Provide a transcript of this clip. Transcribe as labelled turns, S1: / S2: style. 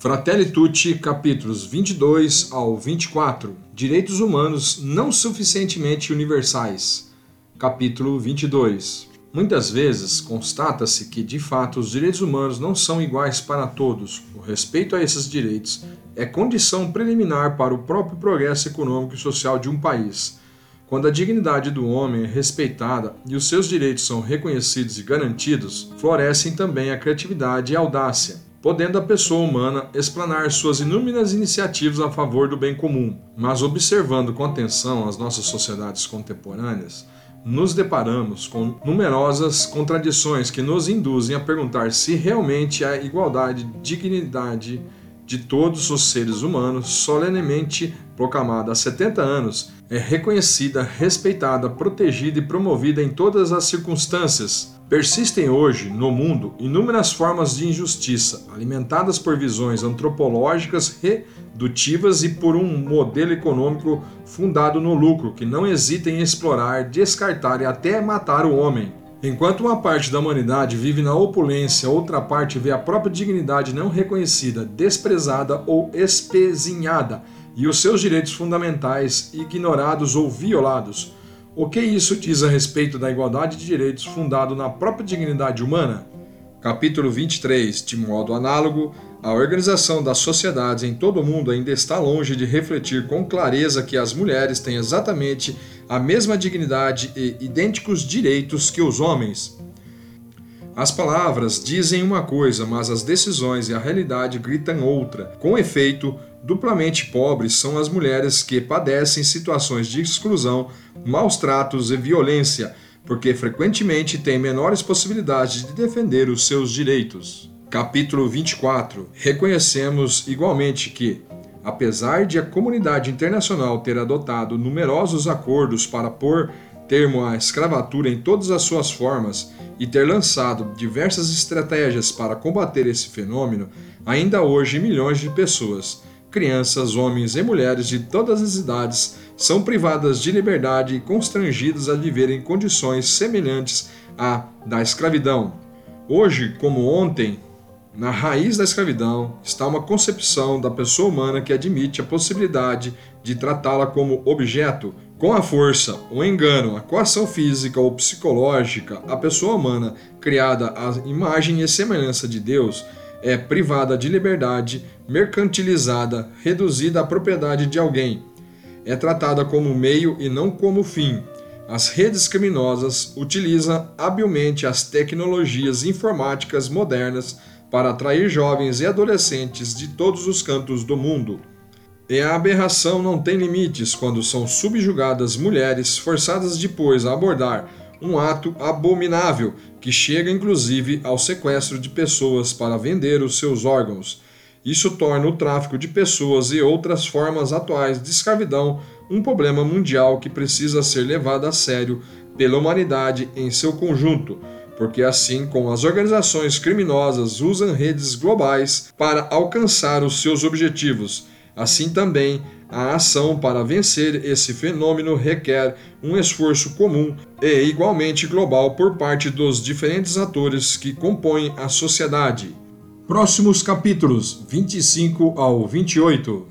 S1: Fratelli Tutti, capítulos 22 ao 24. Direitos humanos não suficientemente universais. Capítulo 22. Muitas vezes constata-se que, de fato, os direitos humanos não são iguais para todos. O respeito a esses direitos é condição preliminar para o próprio progresso econômico e social de um país. Quando a dignidade do homem é respeitada e os seus direitos são reconhecidos e garantidos, florescem também a criatividade e a audácia podendo a pessoa humana explanar suas inúmeras iniciativas a favor do bem comum. Mas observando com atenção as nossas sociedades contemporâneas, nos deparamos com numerosas contradições que nos induzem a perguntar se realmente a igualdade dignidade de todos os seres humanos, solenemente proclamada há 70 anos, é reconhecida, respeitada, protegida e promovida em todas as circunstâncias, Persistem hoje, no mundo, inúmeras formas de injustiça, alimentadas por visões antropológicas redutivas e por um modelo econômico fundado no lucro, que não hesita em explorar, descartar e até matar o homem. Enquanto uma parte da humanidade vive na opulência, outra parte vê a própria dignidade não reconhecida, desprezada ou espezinhada, e os seus direitos fundamentais ignorados ou violados. O que isso diz a respeito da igualdade de direitos fundado na própria dignidade humana? Capítulo 23. De modo análogo, a organização das sociedades em todo o mundo ainda está longe de refletir com clareza que as mulheres têm exatamente a mesma dignidade e idênticos direitos que os homens. As palavras dizem uma coisa, mas as decisões e a realidade gritam outra. Com efeito, duplamente pobres são as mulheres que padecem situações de exclusão, maus tratos e violência, porque frequentemente têm menores possibilidades de defender os seus direitos. Capítulo 24. Reconhecemos igualmente que, apesar de a comunidade internacional ter adotado numerosos acordos para pôr termo à escravatura em todas as suas formas e ter lançado diversas estratégias para combater esse fenômeno, ainda hoje milhões de pessoas, crianças, homens e mulheres de todas as idades, são privadas de liberdade e constrangidas a viver em condições semelhantes à da escravidão. Hoje, como ontem, na raiz da escravidão está uma concepção da pessoa humana que admite a possibilidade de tratá-la como objeto. Com a força, o engano, a coação física ou psicológica, a pessoa humana, criada à imagem e semelhança de Deus, é privada de liberdade, mercantilizada, reduzida à propriedade de alguém. É tratada como meio e não como fim. As redes criminosas utilizam habilmente as tecnologias informáticas modernas para atrair jovens e adolescentes de todos os cantos do mundo. E a aberração não tem limites quando são subjugadas mulheres forçadas depois a abordar um ato abominável que chega inclusive ao sequestro de pessoas para vender os seus órgãos. Isso torna o tráfico de pessoas e outras formas atuais de escravidão um problema mundial que precisa ser levado a sério pela humanidade em seu conjunto porque assim como as organizações criminosas usam redes globais para alcançar os seus objetivos, assim também a ação para vencer esse fenômeno requer um esforço comum e igualmente global por parte dos diferentes atores que compõem a sociedade. Próximos capítulos 25 ao 28